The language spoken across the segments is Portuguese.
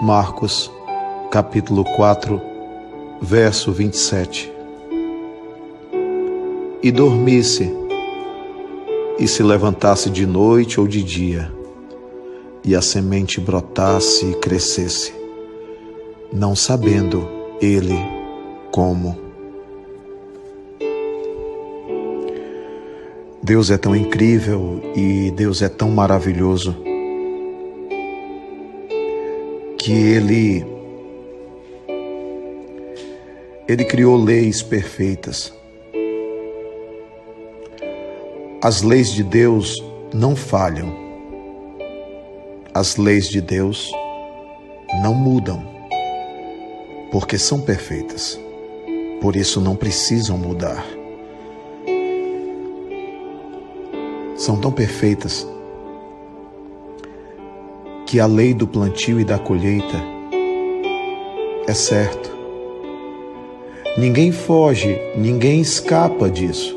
Marcos, capítulo 4, verso 27. E dormisse, e se levantasse de noite ou de dia, e a semente brotasse e crescesse, não sabendo ele como. Deus é tão incrível e Deus é tão maravilhoso que ele ele criou leis perfeitas. As leis de Deus não falham. As leis de Deus não mudam, porque são perfeitas. Por isso não precisam mudar. São tão perfeitas que a lei do plantio e da colheita é certo. Ninguém foge, ninguém escapa disso.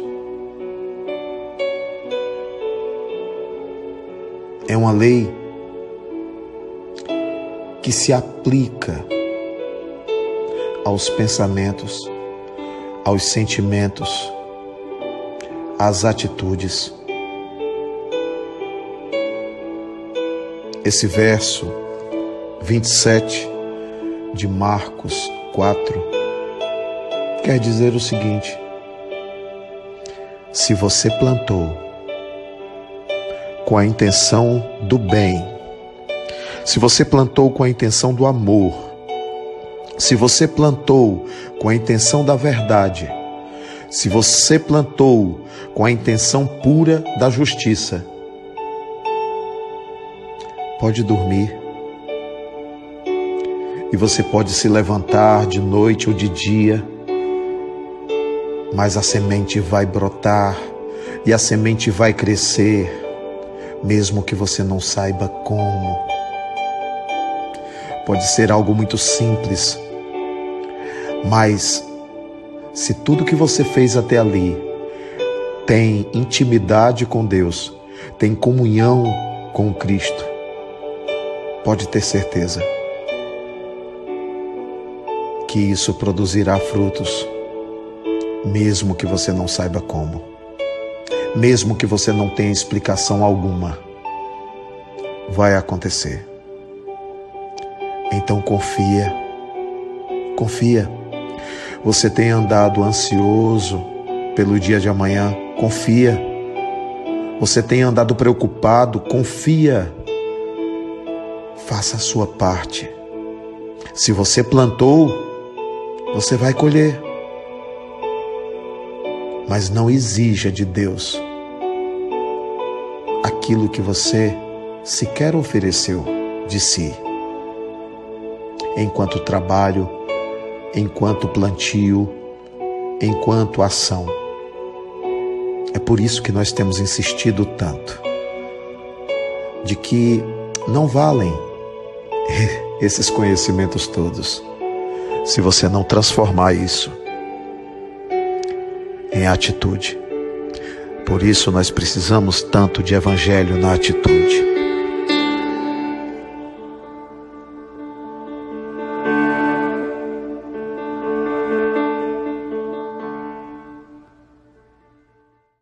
É uma lei que se aplica aos pensamentos, aos sentimentos, às atitudes Esse verso 27 de Marcos 4 quer dizer o seguinte: se você plantou com a intenção do bem, se você plantou com a intenção do amor, se você plantou com a intenção da verdade, se você plantou com a intenção pura da justiça, pode dormir. E você pode se levantar de noite ou de dia, mas a semente vai brotar e a semente vai crescer, mesmo que você não saiba como. Pode ser algo muito simples, mas se tudo que você fez até ali tem intimidade com Deus, tem comunhão com Cristo, pode ter certeza que isso produzirá frutos, mesmo que você não saiba como, mesmo que você não tenha explicação alguma, vai acontecer. Então confia, confia. Você tem andado ansioso pelo dia de amanhã, confia. Você tem andado preocupado, confia faça a sua parte. Se você plantou, você vai colher. Mas não exija de Deus aquilo que você sequer ofereceu de si. Enquanto trabalho, enquanto plantio, enquanto ação. É por isso que nós temos insistido tanto de que não valem esses conhecimentos todos, se você não transformar isso em atitude. Por isso nós precisamos tanto de evangelho na atitude.